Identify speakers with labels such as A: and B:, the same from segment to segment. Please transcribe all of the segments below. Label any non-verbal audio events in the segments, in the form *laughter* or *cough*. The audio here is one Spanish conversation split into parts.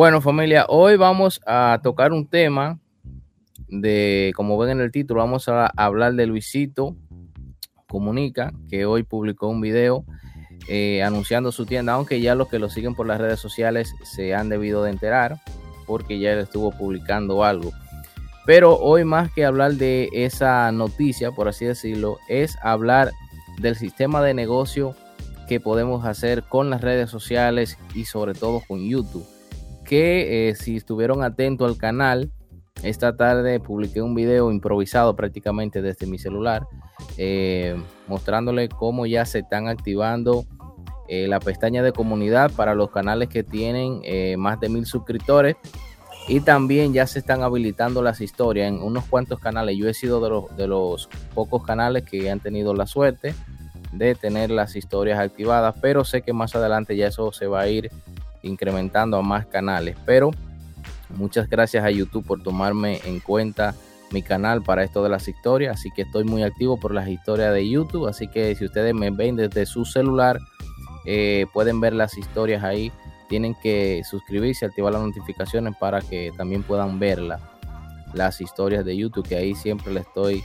A: Bueno, familia, hoy vamos a tocar un tema de, como ven en el título, vamos a hablar de Luisito Comunica, que hoy publicó un video eh, anunciando su tienda, aunque ya los que lo siguen por las redes sociales se han debido de enterar, porque ya él estuvo publicando algo. Pero hoy más que hablar de esa noticia, por así decirlo, es hablar del sistema de negocio que podemos hacer con las redes sociales y sobre todo con YouTube que eh, si estuvieron atentos al canal, esta tarde publiqué un video improvisado prácticamente desde mi celular, eh, mostrándole cómo ya se están activando eh, la pestaña de comunidad para los canales que tienen más de mil suscriptores. Y también ya se están habilitando las historias en unos cuantos canales. Yo he sido de los, de los pocos canales que han tenido la suerte de tener las historias activadas, pero sé que más adelante ya eso se va a ir incrementando a más canales. Pero muchas gracias a YouTube por tomarme en cuenta mi canal para esto de las historias. Así que estoy muy activo por las historias de YouTube. Así que si ustedes me ven desde su celular, eh, pueden ver las historias ahí. Tienen que suscribirse, activar las notificaciones para que también puedan verla. Las historias de YouTube, que ahí siempre le estoy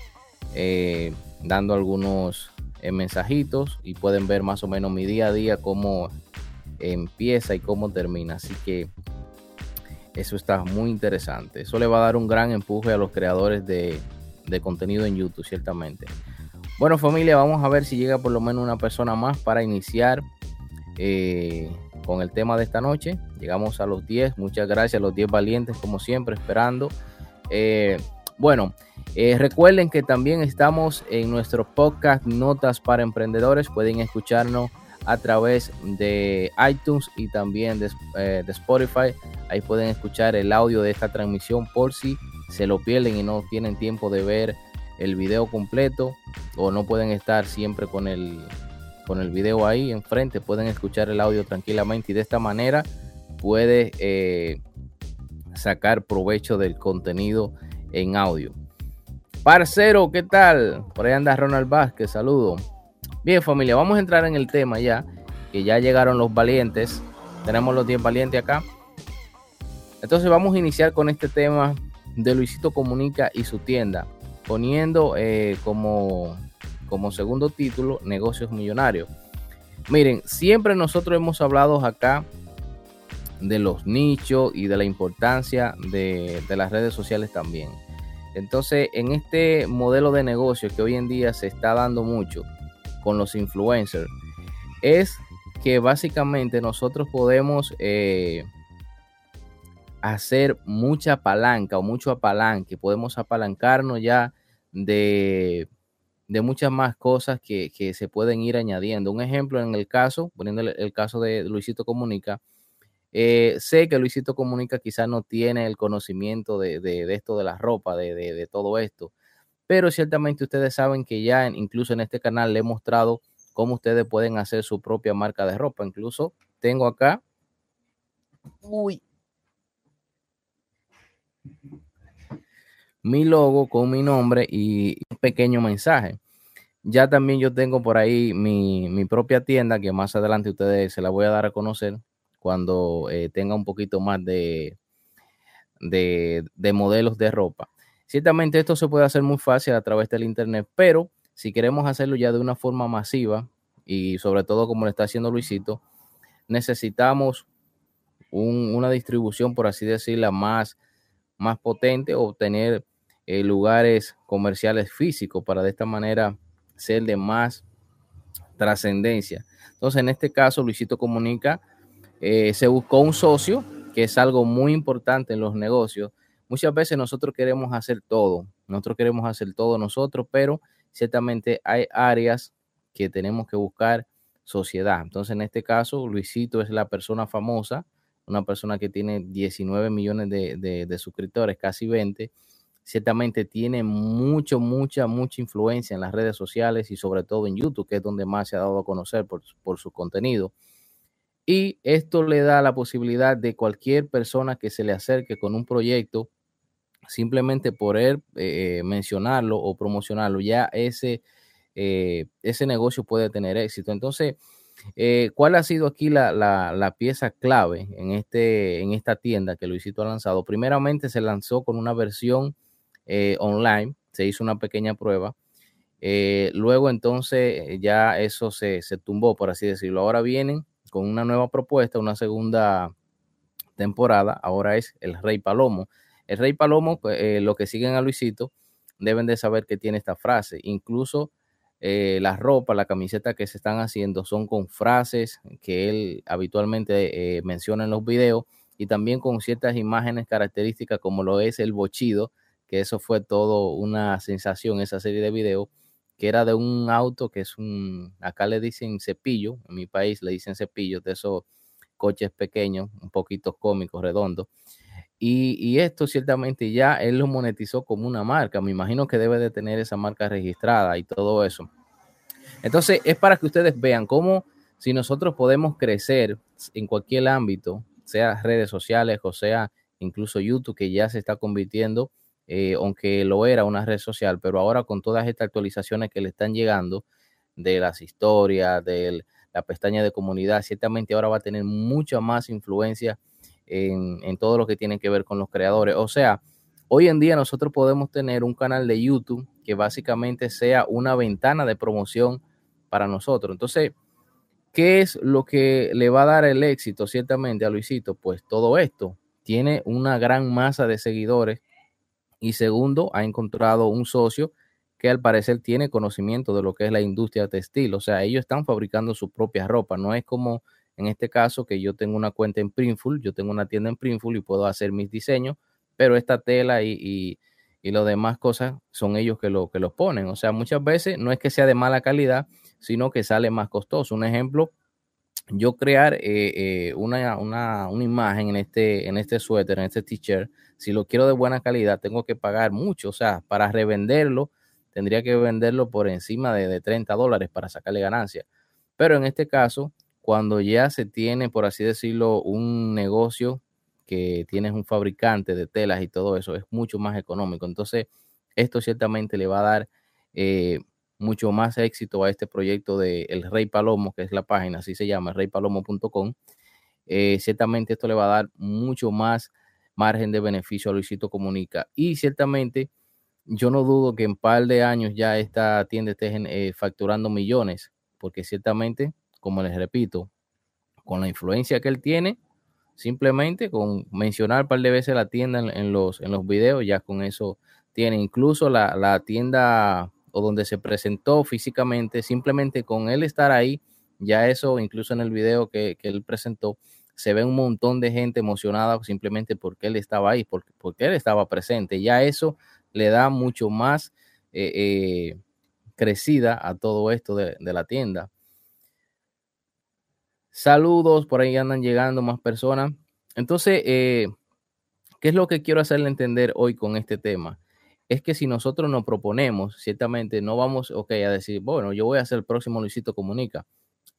A: eh, dando algunos eh, mensajitos y pueden ver más o menos mi día a día, cómo empieza y cómo termina. Así que eso está muy interesante. Eso le va a dar un gran empuje a los creadores de, contenido en YouTube, ciertamente. Bueno familia, vamos a ver si llega por lo menos una persona más para iniciar eh, con el tema de esta noche. Llegamos a los 10. Muchas gracias a los 10 valientes, como siempre, esperando. Eh, bueno, eh, recuerden que también estamos en nuestro podcast Notas para Emprendedores. Pueden escucharnos a través de iTunes y también eh, de, Spotify. Ahí pueden escuchar el audio de esta transmisión por si se lo pierden y no tienen tiempo de ver el video completo o no pueden estar siempre con el, con el video ahí enfrente. Pueden escuchar el audio tranquilamente y de esta manera puede eh, sacar provecho del contenido en audio. Parcero, ¿qué tal? Por ahí anda Ronald Vázquez, saludo. Bien, familia, vamos a entrar en el tema ya, que ya llegaron los valientes. Tenemos los 10 valientes acá. Entonces vamos a iniciar con este tema de Luisito Comunica y su tienda, poniendo eh, como, como segundo título Negocios Millonarios. Miren, siempre nosotros hemos hablado acá de los nichos y de la importancia de, de, las redes sociales también. Entonces, en este modelo de negocio que hoy en día se está dando mucho, con los influencers es que básicamente nosotros podemos eh, hacer mucha palanca o mucho apalanque, podemos apalancarnos ya de, de muchas más cosas que, se pueden ir añadiendo. Un ejemplo en el caso, poniendo el, caso de Luisito Comunica, eh, sé que Luisito Comunica quizás no tiene el conocimiento de, esto de la ropa, de, de todo esto, pero ciertamente ustedes saben que ya incluso en este canal le he mostrado cómo ustedes pueden hacer su propia marca de ropa. Incluso tengo acá, uy, mi logo con mi nombre y un pequeño mensaje. Ya también yo tengo por ahí mi, propia tienda que más adelante ustedes se la voy a dar a conocer cuando eh, tenga un poquito más de, de modelos de ropa. Ciertamente esto se puede hacer muy fácil a través del Internet, pero si queremos hacerlo ya de una forma masiva y sobre todo como lo está haciendo Luisito, necesitamos una distribución, por así decirlo, más, más potente, obtener eh, lugares comerciales físicos para de esta manera ser de más trascendencia. Entonces, en este caso, Luisito Comunica eh, se buscó un socio, que es algo muy importante en los negocios, Muchas veces nosotros queremos hacer todo, nosotros queremos hacer todo nosotros, pero ciertamente hay áreas que tenemos que buscar sociedad. Entonces, en este caso, Luisito es la persona famosa, una persona que tiene 19 millones de, suscriptores, casi 20. Ciertamente tiene mucho, mucha, mucha influencia en las redes sociales y sobre todo en YouTube, que es donde más se ha dado a conocer por, por su contenido. Y esto le da la posibilidad de cualquier persona que se le acerque con un proyecto simplemente por él eh, mencionarlo o promocionarlo, ya ese, eh, ese negocio puede tener éxito. Entonces, eh, ¿cuál ha sido aquí la, pieza clave en, este, en esta tienda que Luisito ha lanzado? Primeramente se lanzó con una versión eh, online, se hizo una pequeña prueba. Luego entonces ya eso se, se tumbó, por así decirlo. Ahora vienen con una nueva propuesta, una segunda temporada. Ahora es el Rey Palomo. El Rey Palomo, pues, lo que siguen a Luisito, deben de saber que tiene esta frase. Incluso eh, la ropa, la camiseta que se están haciendo son con frases que él habitualmente eh, menciona en los videos y también con ciertas imágenes características como lo es el bochido, que eso fue todo una sensación, esa serie de videos, que era de un auto que es un, acá le dicen cepillo, en mi país le dicen cepillo, de esos coches pequeños, un poquito cómicos, redondos. Y, esto ciertamente ya él lo monetizó como una marca. Me imagino que debe de tener esa marca registrada y todo eso. Entonces es para que ustedes vean cómo si nosotros podemos crecer en cualquier ámbito, sea redes sociales o sea incluso YouTube, que ya se está convirtiendo, eh, aunque lo era una red social, pero ahora con todas estas actualizaciones que le están llegando de las historias, de la pestaña de comunidad, ciertamente ahora va a tener mucha más influencia en, todo lo que tiene que ver con los creadores. O sea, hoy en día nosotros podemos tener un canal de YouTube que básicamente sea una ventana de promoción para nosotros. Entonces, ¿qué es lo que le va a dar el éxito ciertamente a Luisito? Pues todo esto. Tiene una gran masa de seguidores y segundo, ha encontrado un socio que al parecer tiene conocimiento de lo que es la industria textil. O sea, ellos están fabricando su propia ropa. No es como en este caso, que yo tengo una cuenta en Printful, yo tengo una tienda en Printful y puedo hacer mis diseños, pero esta tela y, y, y lo demás cosas son ellos que lo que los ponen. O sea, muchas veces no es que sea de mala calidad, sino que sale más costoso. Un ejemplo, yo crear eh, eh, una, una, una, imagen en este, en este suéter, en este t-shirt, si lo quiero de buena calidad, tengo que pagar mucho. O sea, para revenderlo, tendría que venderlo por encima de, de 30 dólares para sacarle ganancia. Pero en este caso, cuando ya se tiene, por así decirlo, un negocio que tienes un fabricante de telas y todo eso, es mucho más económico. Entonces, esto ciertamente le va a dar eh, mucho más éxito a este proyecto de El Rey Palomo, que es la página, así se llama, reypalomo.com. Eh, ciertamente esto le va a dar mucho más margen de beneficio a Luisito Comunica. Y ciertamente yo no dudo que en un par de años ya esta tienda esté eh, facturando millones, porque ciertamente como les repito, con la influencia que él tiene, simplemente con mencionar un par de veces la tienda en, los, en los videos, ya con eso tiene incluso la, tienda o donde se presentó físicamente, simplemente con él estar ahí, ya eso, incluso en el video que, él presentó, se ve un montón de gente emocionada simplemente porque él estaba ahí, porque, porque él estaba presente. Ya eso le da mucho más eh, eh, crecida a todo esto de, de la tienda. Saludos, por ahí andan llegando más personas. Entonces, eh, ¿qué es lo que quiero hacerle entender hoy con este tema? Es que si nosotros nos proponemos, ciertamente no vamos, ok, a decir, bueno, yo voy a hacer el próximo Luisito Comunica.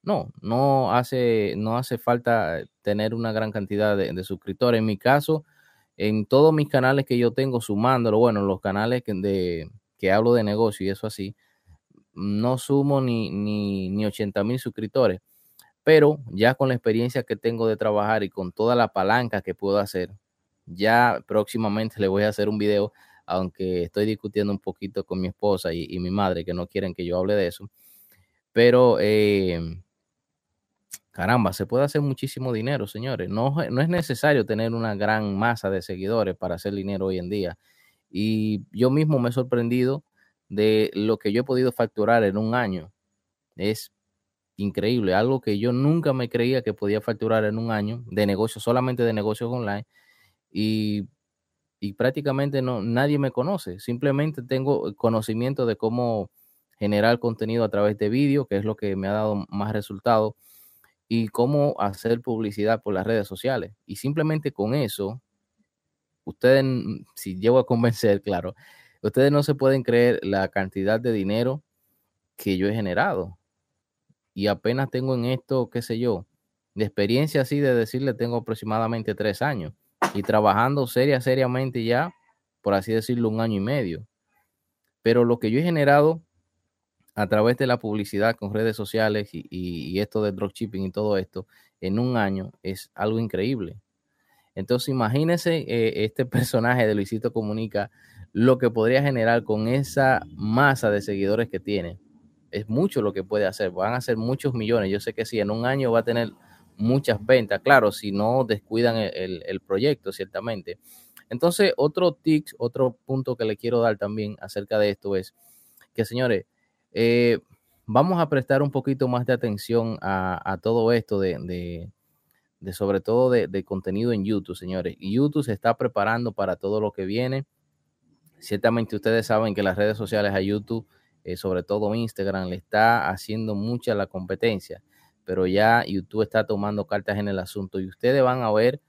A: No, no hace, no hace falta tener una gran cantidad de, suscriptores. En mi caso, en todos mis canales que yo tengo, sumándolo, bueno, los canales que, de, que hablo de negocio y eso así, no sumo ni, ni, ni 80 mil suscriptores pero ya con la experiencia que tengo de trabajar y con toda la palanca que puedo hacer, ya próximamente *laughs* le voy a hacer un video, aunque estoy discutiendo un poquito con mi esposa y, mi madre que no quieren que yo hable de eso. Pero, eh, caramba, se puede hacer muchísimo dinero, señores. No, no es necesario tener una gran masa de seguidores para hacer dinero hoy en día. Y yo mismo me he sorprendido de lo que yo he podido facturar en un año. Es increíble, algo que yo nunca me creía que podía facturar en un año de negocio, solamente de negocios online. Y, y prácticamente no, nadie me conoce, simplemente tengo conocimiento de cómo generar contenido a través de vídeo, que es lo que me ha dado más resultado, y cómo hacer publicidad por las redes sociales. Y simplemente con eso, ustedes, si llego a convencer, *laughs* claro, ustedes no se pueden creer la cantidad de dinero que yo he generado y apenas tengo en esto, qué sé yo, de experiencia así de decirle, tengo aproximadamente tres años y trabajando seria, seriamente ya, por así decirlo, un año y medio. Pero lo que yo he generado a través de la publicidad con redes sociales y, esto de dropshipping y todo esto en un año es algo increíble. Entonces imagínense eh, este *laughs* personaje de Luisito Comunica lo que podría generar con esa masa de seguidores que tiene. Es mucho lo que puede hacer. Van a ser muchos millones. Yo sé que sí, en un año va a tener muchas ventas. Claro, si no descuidan el, el proyecto, ciertamente. Entonces, otro tip, otro punto que le quiero dar también acerca de esto es que, señores, eh, vamos a prestar un poquito más de atención a, todo esto de, sobre todo de, contenido en YouTube, señores. YouTube se está preparando para todo lo que viene. Ciertamente ustedes saben que las redes sociales a YouTube, eh, sobre todo Instagram, le está haciendo mucha la competencia, pero ya YouTube está tomando cartas en el asunto y ustedes van a ver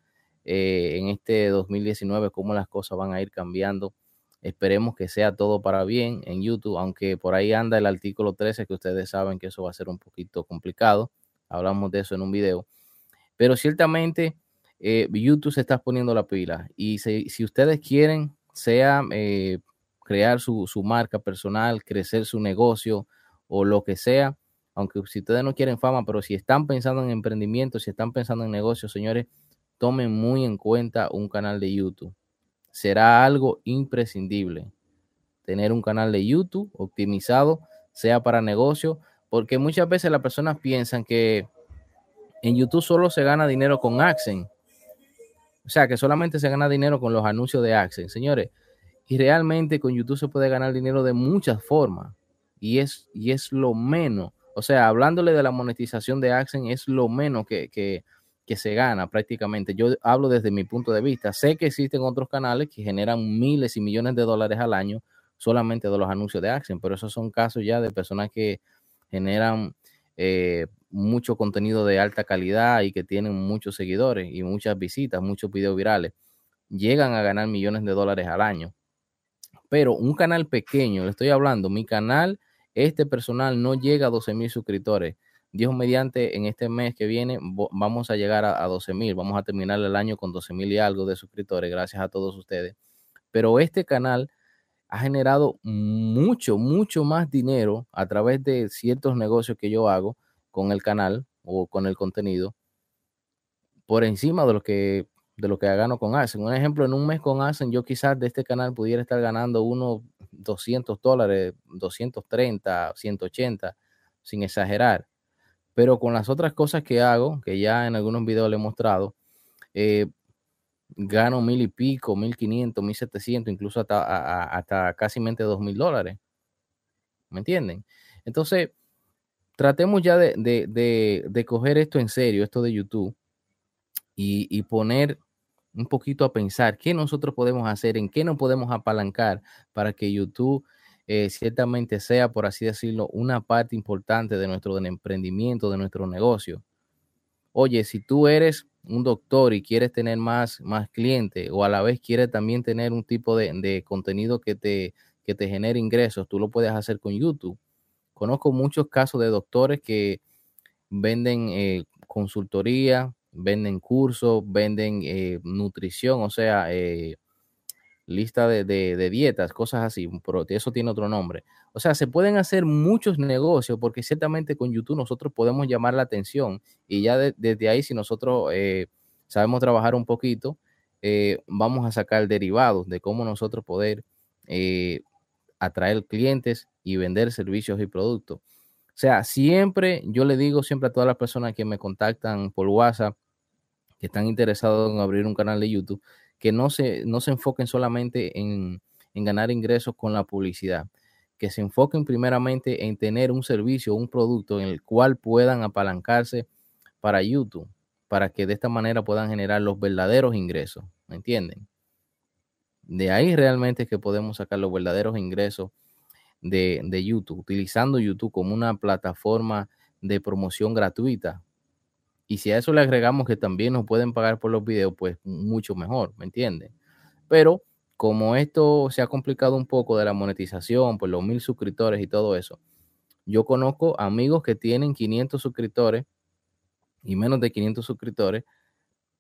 A: eh, en este 2019 cómo las cosas van a ir cambiando Esperemos que sea todo para bien en YouTube, aunque por ahí anda el artículo 13, que ustedes saben que eso va a ser un poquito complicado. Hablamos de eso en un video. Pero ciertamente eh, YouTube se está poniendo la pila. Y si, ustedes quieren, sea crear su, su marca personal, crecer su negocio o lo que sea, aunque si ustedes no quieren fama, pero si están pensando en emprendimiento, si están pensando en negocios, señores, tomen muy en cuenta un canal de YouTube será algo imprescindible. Tener un canal de YouTube optimizado, sea para negocio, porque muchas veces las personas piensan que en YouTube solo se gana dinero con AdSense. O sea, que solamente se gana dinero con los anuncios de AdSense. Señores, y realmente con YouTube se puede ganar dinero de muchas formas. Y es, y es lo menos. O sea, hablándole de la monetización de AdSense, es lo menos que, que, que se gana prácticamente. Yo hablo desde mi punto de vista. Sé que existen otros canales que generan miles y millones de dólares al año solamente de los anuncios de Action, pero esos son casos ya de personas que generan eh, mucho contenido de alta calidad y que tienen muchos seguidores y muchas visitas, muchos videos virales. Llegan a ganar millones de dólares al año. Pero un canal pequeño, le estoy hablando, mi canal, este personal no llega a 12 mil suscriptores Dios mediante, en este mes que viene vamos a llegar a, 12 mil, vamos a terminar el año con 12 mil y algo de suscriptores, gracias a todos ustedes. Pero este canal ha generado mucho, mucho más dinero a través de ciertos negocios que yo hago con el canal o con el contenido por encima de lo que de lo que gano con Arsen. Un ejemplo, en un mes con Arsen, yo quizás de este canal pudiera estar ganando unos 200 dólares, 230, 180, sin exagerar. Pero con las otras cosas que hago, que ya en algunos videos le he mostrado, eh, gano mil y pico, mil quinientos, mil setecientos, incluso hasta, hasta casi mente dos mil dólares. ¿Me entienden? Entonces, tratemos ya de, de, coger esto en serio, esto de YouTube, y, y, poner un poquito a pensar qué nosotros podemos hacer, en qué nos podemos apalancar para que YouTube eh, ciertamente sea, por así decirlo, una parte importante de nuestro emprendimiento, de nuestro negocio. Oye, si tú eres un doctor y quieres tener más, más clientes o a la vez quieres también tener un tipo de, contenido que te, que te genere ingresos, tú lo puedes hacer con YouTube. Conozco muchos casos de doctores que venden eh, consultoría, venden cursos, venden eh, nutrición, o sea, lista de, dietas, cosas así, pero eso tiene otro nombre. O sea, se pueden hacer muchos negocios porque ciertamente con YouTube nosotros podemos llamar la atención y ya desde ahí si nosotros eh, sabemos trabajar un poquito, eh, vamos a sacar derivados de cómo nosotros poder eh, atraer clientes y vender servicios y productos. O sea, siempre, yo le digo siempre a todas las personas que me contactan por WhatsApp, que están interesados en abrir un canal de YouTube, que no se, no se enfoquen solamente en, ganar ingresos con la publicidad, que se enfoquen primeramente en tener un servicio, un producto en el cual puedan apalancarse para YouTube, para que de esta manera puedan generar los verdaderos ingresos, ¿me entienden? De ahí realmente es que podemos sacar los verdaderos ingresos de, de YouTube, utilizando YouTube como una plataforma de promoción gratuita, y si a eso le agregamos que también nos pueden pagar por los videos, pues mucho mejor, ¿me entienden? Pero como esto se ha complicado un poco de la monetización, por los mil suscriptores y todo eso, yo conozco amigos que tienen 500 suscriptores y menos de 500 suscriptores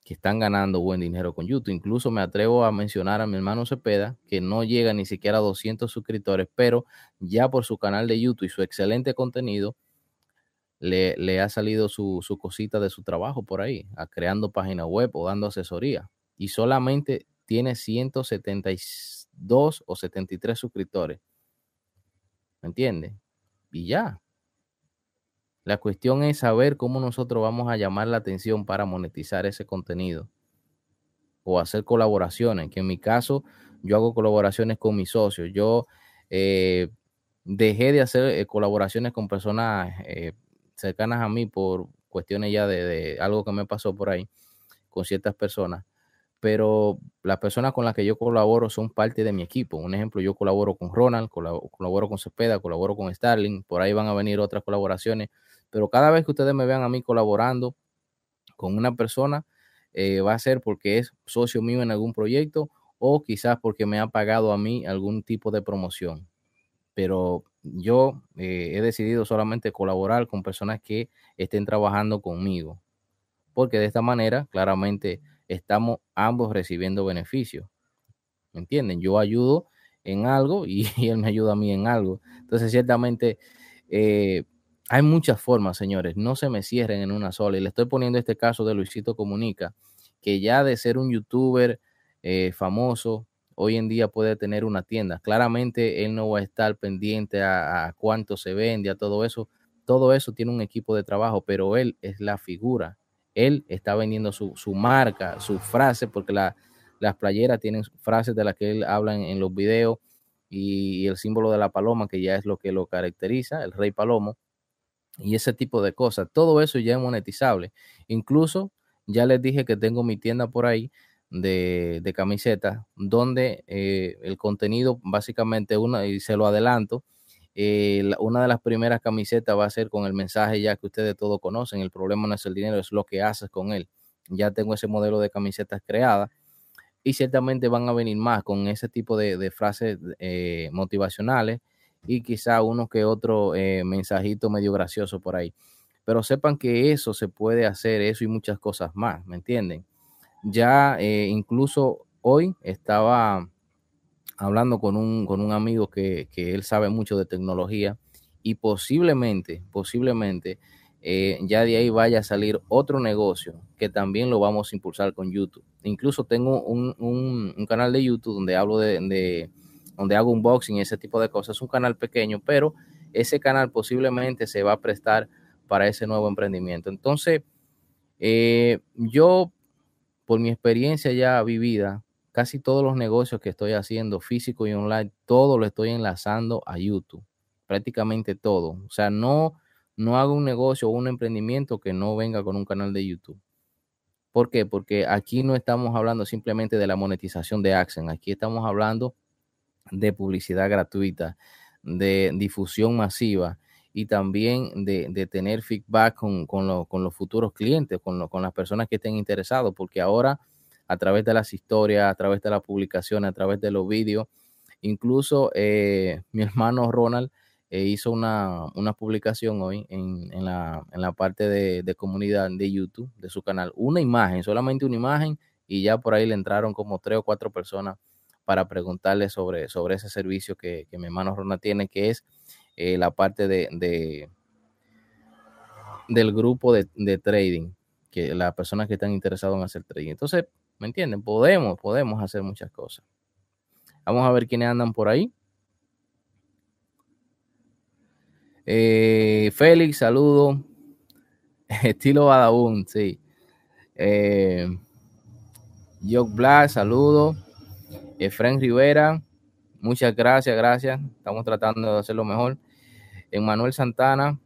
A: que están ganando buen dinero con YouTube. Incluso me atrevo a mencionar a mi hermano Cepeda, que no llega ni siquiera a 200 suscriptores, pero ya por su canal de YouTube y su excelente contenido, le, ha salido su, cosita de su trabajo por ahí, creando página web o dando asesoría. Y solamente tiene 172 o 73 suscriptores. ¿Me entiende? Y ya. La cuestión es saber cómo nosotros vamos a llamar la atención para monetizar ese contenido o hacer colaboraciones, que en mi caso yo hago colaboraciones con mis socios. Yo eh, dejé de hacer eh, colaboraciones con personas eh, cercanas a mí por cuestiones ya de, algo que me pasó por ahí con ciertas personas, pero las personas con las que yo colaboro son parte de mi equipo. Un ejemplo, yo colaboro con Ronald, colaboro, colaboro con Cepeda, colaboro con Starling, por ahí van a venir otras colaboraciones pero cada vez que ustedes me vean a mí colaborando con una persona, eh, va a ser porque es socio mío en algún proyecto o quizás porque me ha pagado a mí algún tipo de promoción. Pero yo eh, he decidido solamente colaborar con personas que estén trabajando conmigo, porque de esta manera claramente estamos ambos recibiendo beneficios. ¿Me entienden? Yo ayudo en algo *laughs* y, él me ayuda a mí en algo. Entonces, ciertamente, eh, hay muchas formas, señores, no se me cierren en una sola. Y le estoy poniendo este caso de Luisito Comunica, que ya de ser un youtuber eh, famoso, hoy en día puede tener una tienda. Claramente él no va a estar pendiente a, cuánto se vende, a todo eso. Todo eso tiene un equipo de trabajo, pero él es la figura. Él está vendiendo su, marca, su frase, porque las playeras tienen frases de las que él habla en, los videos y el símbolo de la paloma, que ya es lo que lo caracteriza, el rey palomo y ese tipo de cosas. Todo eso ya es monetizable. Incluso ya les dije que tengo mi tienda por ahí de, camisetas, donde eh, el contenido básicamente, una, y se lo adelanto, eh, una de las primeras camisetas va a ser con el mensaje ya que ustedes todos conocen, el problema no es el dinero, es lo que haces con él. Ya tengo ese modelo de camisetas creada y ciertamente van a venir más con ese tipo de, frases eh, motivacionales y quizá uno que otro eh, mensajito medio gracioso por ahí. Pero sepan que eso se puede hacer, eso y muchas cosas más, ¿me entienden? Ya eh, incluso hoy estaba hablando con un, con un amigo que, él sabe mucho de tecnología y posiblemente, posiblemente, eh, ya de ahí vaya a salir otro negocio que también lo vamos a impulsar con YouTube. Incluso tengo un, canal de YouTube donde hablo de donde hago unboxing y ese tipo de cosas. Es un canal pequeño, pero ese canal posiblemente se va a prestar para ese nuevo emprendimiento. Entonces, eh, yo, por mi experiencia ya vivida, casi todos los negocios que estoy haciendo, físico y online, todo lo estoy enlazando a YouTube. Prácticamente todo. O sea, no, no hago un negocio o un emprendimiento que no venga con un canal de YouTube. ¿Por qué? Porque aquí no estamos hablando simplemente de la monetización de Accent. Aquí estamos hablando de publicidad gratuita, de difusión masiva y también de, tener feedback con, los futuros clientes, con, con las personas que estén interesados, porque ahora a través de las historias, a través de las publicaciones, a través de los vídeos, incluso eh, *laughs* mi hermano Ronald eh, hizo una, publicación hoy en, la, parte de, de, comunidad de YouTube de su canal, una imagen, solamente una imagen, y ya por ahí le entraron como tres o cuatro personas para preguntarle sobre, sobre ese servicio que, mi hermano Rona tiene, que es eh, la parte de, del grupo de, trading, que las personas que están interesadas en hacer trading. Entonces, ¿me entienden? Podemos, podemos hacer muchas cosas. Vamos a ver quiénes andan por ahí. Eh, Félix, saludo. *laughs* Estilo Badabun, sí. Eh, Jock Black, saludo. Efren Rivera, muchas gracias, gracias. Estamos tratando de hacerlo mejor. Manuel Santana.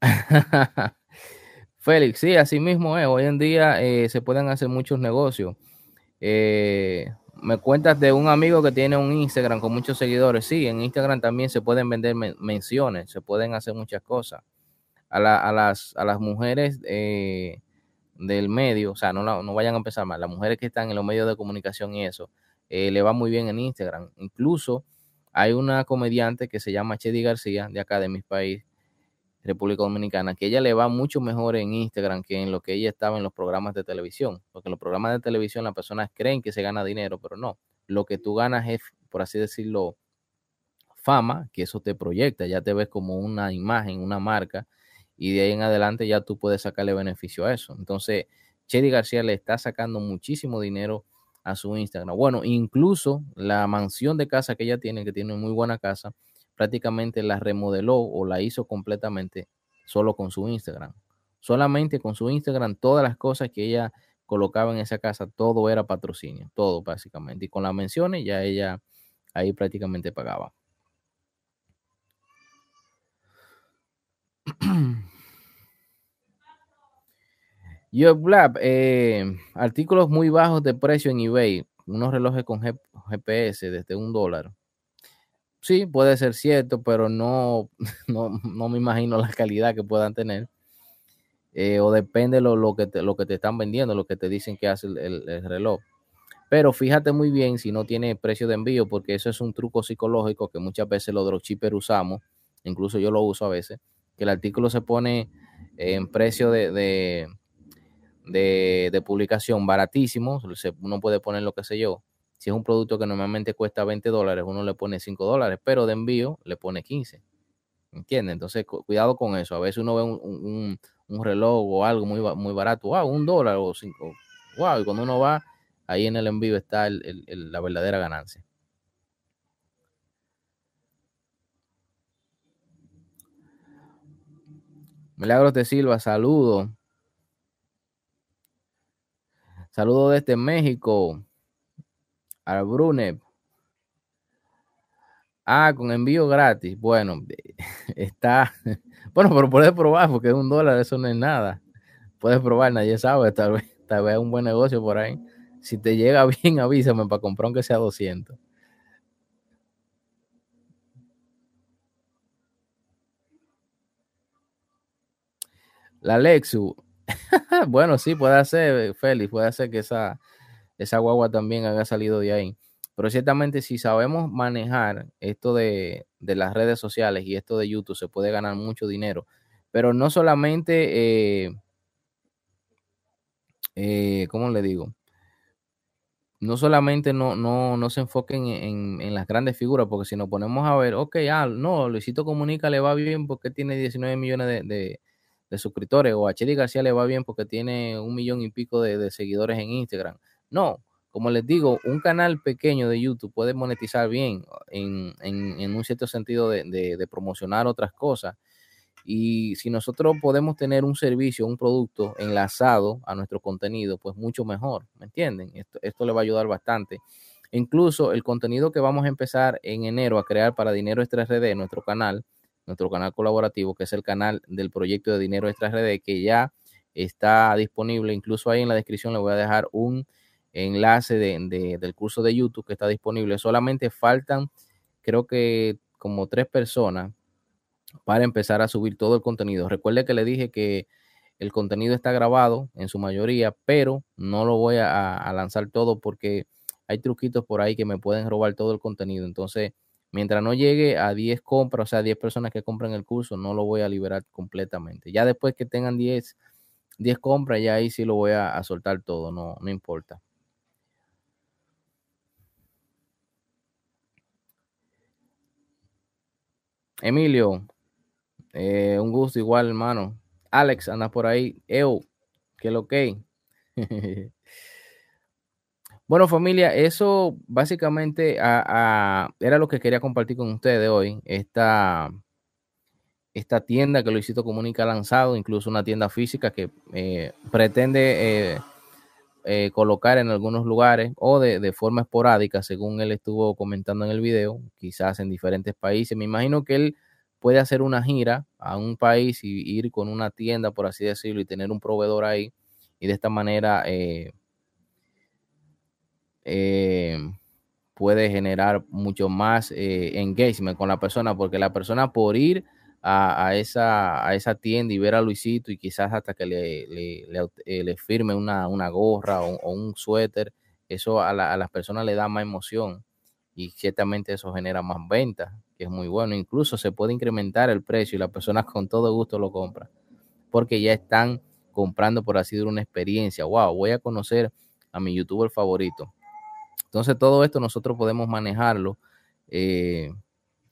A: *laughs* Félix, sí, así mismo es. Hoy en día eh, se pueden hacer muchos negocios. Eh, me cuentas de un amigo que tiene un Instagram con muchos seguidores. Sí, en Instagram también se pueden vender menciones, se pueden hacer muchas cosas. A, las, a las mujeres eh, del medio, o sea, no, no vayan a empezar mal, las mujeres que están en los medios de comunicación y eso, eh, le va muy bien en Instagram. Incluso hay una comediante que se llama Chedi García, de acá de mi país, República Dominicana, que ella le va mucho mejor en Instagram que en lo que ella estaba en los programas de televisión. Porque en los programas de televisión las personas creen que se gana dinero, pero no. Lo que tú ganas es, por así decirlo, fama, que eso te proyecta, ya te ves como una imagen, una marca, y de ahí en adelante ya tú puedes sacarle beneficio a eso. Entonces, Chedi García le está sacando muchísimo dinero a su Instagram. Bueno, incluso la mansión de casa que ella tiene, que tiene muy buena casa, prácticamente la remodeló o la hizo completamente solo con su Instagram. Solamente con su Instagram, todas las cosas que ella colocaba en esa casa, todo era patrocinio, todo básicamente. Y con las menciones ya ella ahí prácticamente pagaba. *clears throat* Yo, Blab, eh, artículos muy bajos de precio en eBay, unos relojes con GPS desde un dólar sí, puede ser cierto, pero *laughs* no, no, me imagino la calidad que puedan tener. Eh, o depende lo, lo, que te, lo que te están vendiendo, lo que te dicen que hace el, reloj. Pero fíjate muy bien si no tiene precio de envío, porque eso es un truco psicológico que muchas veces los dropshippers usamos, incluso yo lo uso a veces, que el artículo se pone en precio de, de, de, publicación baratísimo, uno puede poner lo que sé yo, si es un producto que normalmente cuesta 20 dólares, uno le pone 5 dólares, pero de envío le pone 15. ¿Entiendes? Entonces, cuidado con eso. A veces uno ve un, reloj o algo muy, muy barato, wow, un dólar o cinco, wow, y cuando uno va, ahí en el envío está la verdadera ganancia. Milagros de Silva, saludo. Saludo desde México al Brunep. Ah, con envío gratis. Bueno, *laughs* está. *laughs* Bueno, pero puedes probar porque es un dólar, eso no es nada. Puedes probar, nadie sabe. Tal vez, tal vez un buen negocio por ahí. Si te llega *laughs* bien, avísame para comprar aunque sea 200. La Lexus. *laughs* bueno, sí, puede ser, Félix, puede ser que esa, esa guagua también haya salido de ahí. Pero ciertamente si sabemos manejar esto de, las redes sociales y esto de YouTube, se puede ganar mucho dinero. Pero no solamente, eh, eh, ¿cómo le digo? No solamente no, no, se enfoquen en, las grandes figuras, porque si nos ponemos a ver, ok, ah, no, Luisito Comunica le va bien porque tiene 19 millones de, suscriptores, o a Cheli García le va bien porque tiene un millón y pico de seguidores en Instagram. No, como les digo, un canal pequeño de YouTube puede monetizar bien en, un cierto sentido de, promocionar otras cosas. Y si nosotros podemos tener un servicio, un producto enlazado a nuestro contenido, pues mucho mejor, ¿me entienden? Esto, esto le va a ayudar bastante. Incluso el contenido que vamos a empezar en enero a crear para Dinero Extra RD, nuestro canal, nuestro canal colaborativo, que es el canal del proyecto de Dinero Extra RD, que ya está disponible. Incluso ahí en la descripción le voy a dejar un enlace de, del curso de YouTube que está disponible. Solamente faltan, creo que como tres personas para empezar a subir todo el contenido. Recuerde que le dije que el contenido está grabado en su mayoría, pero no lo voy a, lanzar todo porque hay truquitos por ahí que me pueden robar todo el contenido. Entonces, mientras no llegue a 10 compras, o sea, 10 personas que compren el curso, no lo voy a liberar completamente. Ya después que tengan 10, 10 compras, ya ahí sí lo voy a, soltar todo, no, no importa. Emilio, eh, un gusto igual, hermano. Alex, anda por ahí. Eu, que lo que. *laughs* bueno, familia, eso básicamente era lo que quería compartir con ustedes hoy. Esta, esta tienda que Luisito Comunica ha lanzado, incluso una tienda física que eh, pretende eh, eh, colocar en algunos lugares o de, forma esporádica, según él estuvo comentando en el video, quizás en diferentes países. Me imagino que él puede hacer una gira a un país y ir con una tienda, por así decirlo, y tener un proveedor ahí y de esta manera eh, eh, puede generar mucho más engagement con la persona, porque la persona por ir a, esa, a esa tienda y ver a Luisito y quizás hasta que le, eh, firme una, gorra o, un suéter, eso a, las personas le da más emoción y ciertamente eso genera más ventas, que es muy bueno. Incluso se puede incrementar el precio y las personas con todo gusto lo compran, porque ya están comprando por así decirlo una experiencia. Wow, voy a conocer a mi youtuber favorito. Entonces todo esto nosotros podemos manejarlo eh,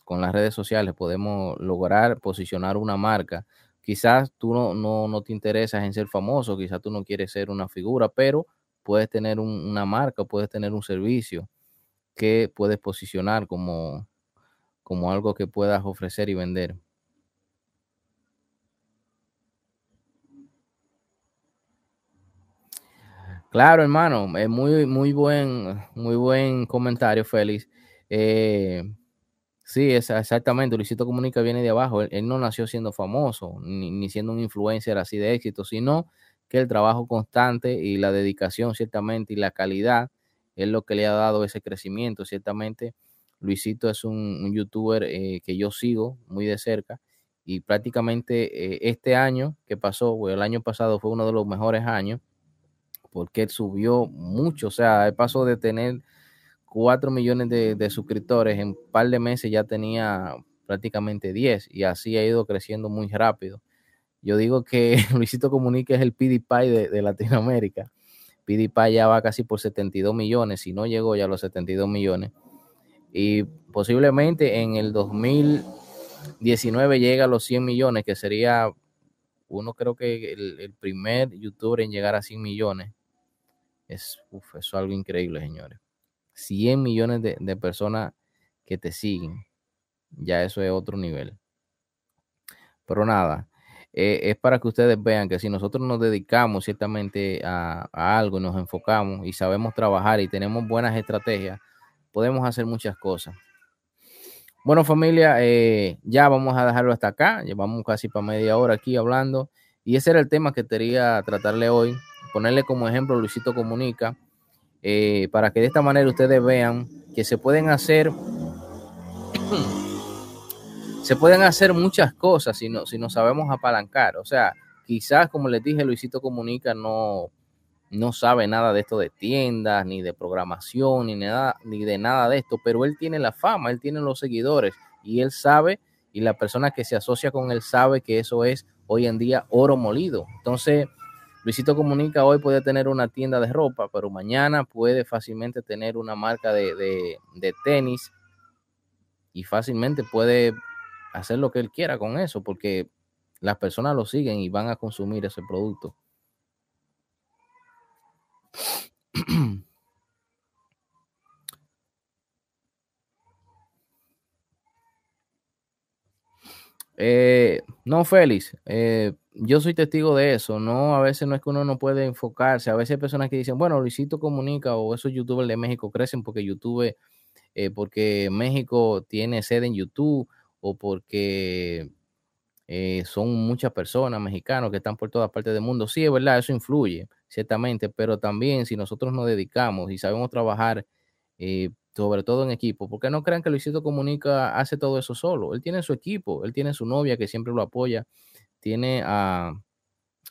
A: con las redes sociales, podemos lograr posicionar una marca. Quizás tú no, no, no te interesas en ser famoso, quizás tú no quieres ser una figura, pero puedes tener una marca, puedes tener un servicio que puedes posicionar como, como algo que puedas ofrecer y vender. Claro, hermano, es muy, muy buen, muy buen comentario, Félix. Eh, sí, es exactamente. Luisito Comunica viene de abajo. Él, no nació siendo famoso, ni, ni, siendo un influencer así de éxito, sino que el trabajo constante y la dedicación ciertamente y la calidad es lo que le ha dado ese crecimiento. Ciertamente, Luisito es un, youtuber eh, que yo sigo muy de cerca y prácticamente eh, este año que pasó, el año pasado fue uno de los mejores años porque él subió mucho, o sea, él pasó de tener 4 millones de, suscriptores en un par de meses ya tenía prácticamente 10 y así ha ido creciendo muy rápido. Yo digo que *laughs* Luisito Comunica es el PewDiePie de, de Latinoamérica. PewDiePie ya va casi por 72 millones, si no llegó ya a los 72 millones. Y posiblemente en el 2019 llega a los 100 millones, que sería uno creo que el, primer youtuber en llegar a 100 millones. Es, uf, eso es algo increíble, señores. 100 millones de, de personas que te siguen. Ya eso es otro nivel. Pero nada, eh, es para que ustedes vean que si nosotros nos dedicamos ciertamente a, algo y nos enfocamos y sabemos trabajar y tenemos buenas estrategias, podemos hacer muchas cosas. Bueno, familia, eh, ya vamos a dejarlo hasta acá. Llevamos casi para media hora aquí hablando. Y ese era el tema que quería tratarle hoy. Ponerle como ejemplo Luisito Comunica. Eh, para que de esta manera ustedes vean que se pueden hacer *clears throat* se pueden hacer muchas cosas si no, si no sabemos apalancar. O sea, quizás, como les dije, Luisito Comunica no, no sabe nada de esto de tiendas, ni de programación, ni, nada, ni de nada de esto, pero él tiene la fama, él tiene los seguidores y él sabe, y la persona que se asocia con él sabe que eso es hoy en día oro molido. Entonces, Luisito Comunica hoy puede tener una tienda de ropa, pero mañana puede fácilmente tener una marca de, de, tenis y fácilmente puede hacer lo que él quiera con eso, porque las personas lo siguen y van a consumir ese producto. *clears throat* Eh, no, Félix, eh, yo soy testigo de eso, ¿no? A veces no es que uno no puede enfocarse, a veces hay personas que dicen, bueno, Luisito comunica o esos youtubers de México crecen porque YouTube, eh, porque México tiene sede en YouTube o porque eh, son muchas personas mexicanos que están por todas partes del mundo. Sí, es verdad, eso influye, ciertamente, pero también si nosotros nos dedicamos y sabemos trabajar, eh, sobre todo en equipo, porque no crean que Luisito Comunica hace todo eso solo. Él tiene su equipo, él tiene su novia que siempre lo apoya, tiene a,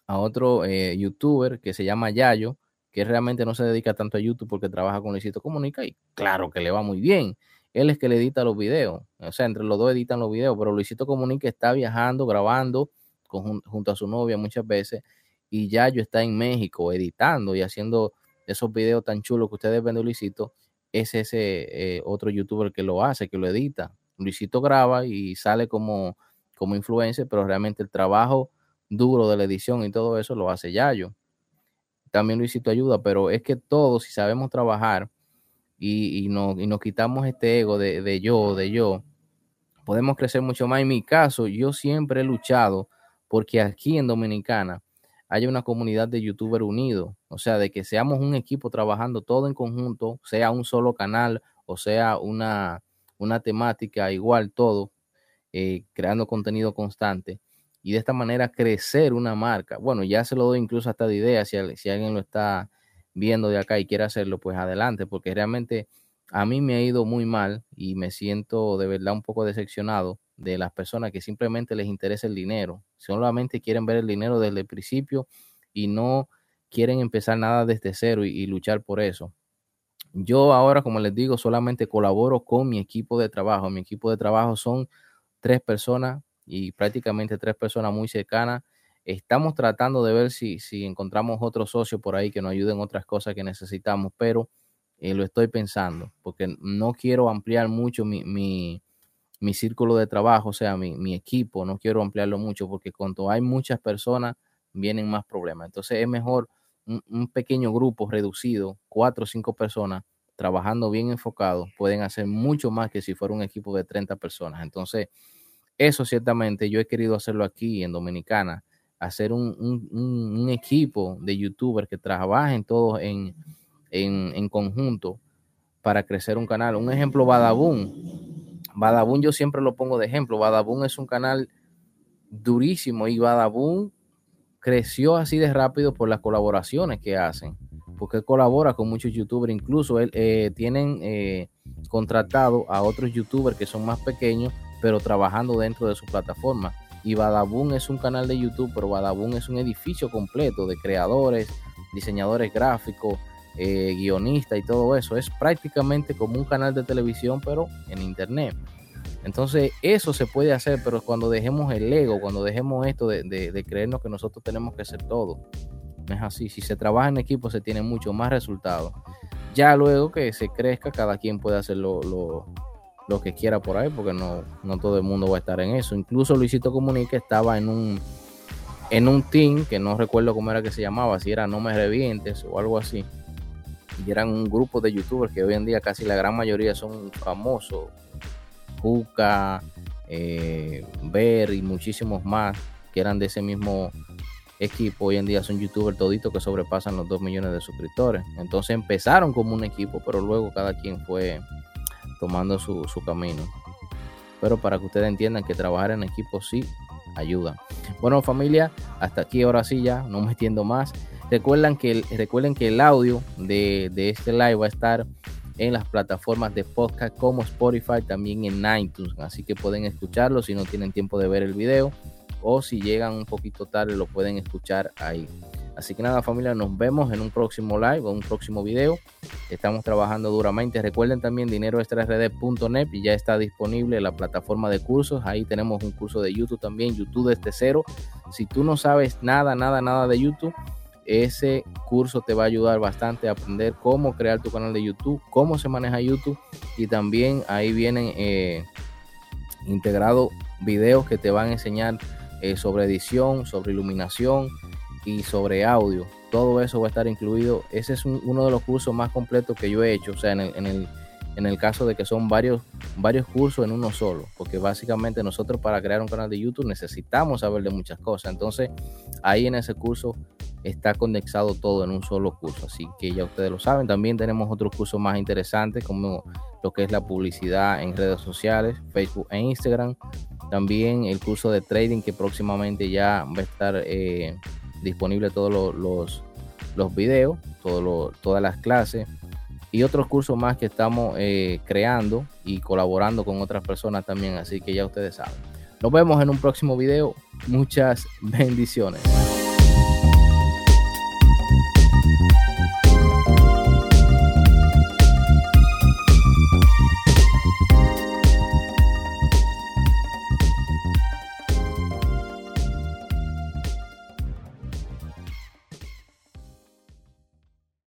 A: a otro eh, youtuber que se llama Yayo, que realmente no se dedica tanto a YouTube porque trabaja con Luisito Comunica y claro que le va muy bien él es que le edita los videos. O sea, entre los dos editan los videos, pero Luisito Comunica está viajando, grabando junto a su novia muchas veces y Yayo está en México editando y haciendo esos videos tan chulos que ustedes ven de Luisito. Es ese eh, otro youtuber que lo hace, que lo edita. Luisito graba y sale como, como influencer, pero realmente el trabajo duro de la edición y todo eso lo hace Yayo. También Luisito ayuda, pero es que todos, si sabemos trabajar, y, y, no, y nos quitamos este ego de, de yo, de yo, podemos crecer mucho más. En mi caso, yo siempre he luchado porque aquí en Dominicana haya una comunidad de youtuber unido, o sea, de que seamos un equipo trabajando todo en conjunto, sea un solo canal o sea una, una temática igual todo, eh, creando contenido constante y de esta manera crecer una marca. Bueno, ya se lo doy incluso hasta de idea si, si alguien lo está viendo de acá y quiere hacerlo, pues adelante, porque realmente a mí me ha ido muy mal y me siento de verdad un poco decepcionado de las personas que simplemente les interesa el dinero, solamente quieren ver el dinero desde el principio y no quieren empezar nada desde cero y, luchar por eso. Yo ahora, como les digo, solamente colaboro con mi equipo de trabajo. Mi equipo de trabajo son tres personas y prácticamente tres personas muy cercanas. Estamos tratando de ver si, si encontramos otro socio por ahí que nos ayuden en otras cosas que necesitamos, pero eh, lo estoy pensando porque no quiero ampliar mucho mi, mi, mi círculo de trabajo, o sea, mi, mi, equipo, no quiero ampliarlo mucho porque cuando hay muchas personas vienen más problemas. Entonces es mejor un, pequeño grupo reducido, cuatro o cinco personas, trabajando bien enfocado, pueden hacer mucho más que si fuera un equipo de 30 personas. Entonces, eso ciertamente yo he querido hacerlo aquí en Dominicana, hacer un, equipo de youtubers que trabajen todos en, en, en, conjunto para crecer un canal. Un ejemplo, Badabun. Badabun yo siempre lo pongo de ejemplo. Badabun es un canal durísimo y Badabun creció así de rápido por las colaboraciones que hacen, porque él colabora con muchos youtubers, incluso él, eh, tienen eh, contratado a otros youtubers que son más pequeños, pero trabajando dentro de su plataforma. Y Badabun es un canal de YouTube, pero Badabun es un edificio completo de creadores, diseñadores gráficos, eh, guionistas y todo eso. Es prácticamente como un canal de televisión, pero en internet. Entonces, eso se puede hacer, pero cuando dejemos el ego, cuando dejemos esto de, creernos que nosotros tenemos que hacer todo. Es así. Si se trabaja en equipo, se tiene mucho más resultados. Ya luego que se crezca, cada quien puede hacer lo, lo, que quiera por ahí, porque no, no todo el mundo va a estar en eso. Incluso Luisito Comunica estaba en un en un team que no recuerdo cómo era que se llamaba, si era No Me Revientes o algo así. Y eran un grupo de youtubers que hoy en día casi la gran mayoría son famosos, Juca, eh, Ver y muchísimos más que eran de ese mismo equipo. Hoy en día son youtubers toditos que sobrepasan los 2 millones de suscriptores. Entonces empezaron como un equipo, pero luego cada quien fue tomando su, camino. Pero para que ustedes entiendan que trabajar en equipo sí ayuda. Bueno familia, hasta aquí ahora sí ya, no me entiendo más. Recuerden que, recuerden que el audio de, de este live va a estar en las plataformas de podcast como Spotify, también en iTunes. Así que pueden escucharlo si no tienen tiempo de ver el video o si llegan un poquito tarde lo pueden escuchar ahí. Así que nada familia, nos vemos en un próximo live o un próximo video. Estamos trabajando duramente. Recuerden también dineroextrard.net y ya está disponible la plataforma de cursos. Ahí tenemos un curso de YouTube también, YouTube desde cero. Si tú no sabes nada, nada, nada de YouTube, ese curso te va a ayudar bastante a aprender cómo crear tu canal de YouTube, cómo se maneja YouTube y también ahí vienen eh, integrados videos que te van a enseñar eh, sobre edición, sobre iluminación y sobre audio. Todo eso va a estar incluido. Ese es uno de los cursos más completos que yo he hecho. O sea, en el, caso de que son varios, varios cursos en uno solo, porque básicamente nosotros para crear un canal de YouTube necesitamos saber de muchas cosas. Entonces, ahí en ese curso está condensado todo en un solo curso, así que ya ustedes lo saben. También tenemos otros cursos más interesantes como lo que es la publicidad en redes sociales, Facebook e Instagram. También el curso de trading que próximamente ya va a estar eh, disponible todos los, los, videos, todas las clases y otros cursos más que estamos eh, creando y colaborando con otras personas también, así que ya ustedes saben. Nos vemos en un próximo video. Muchas bendiciones.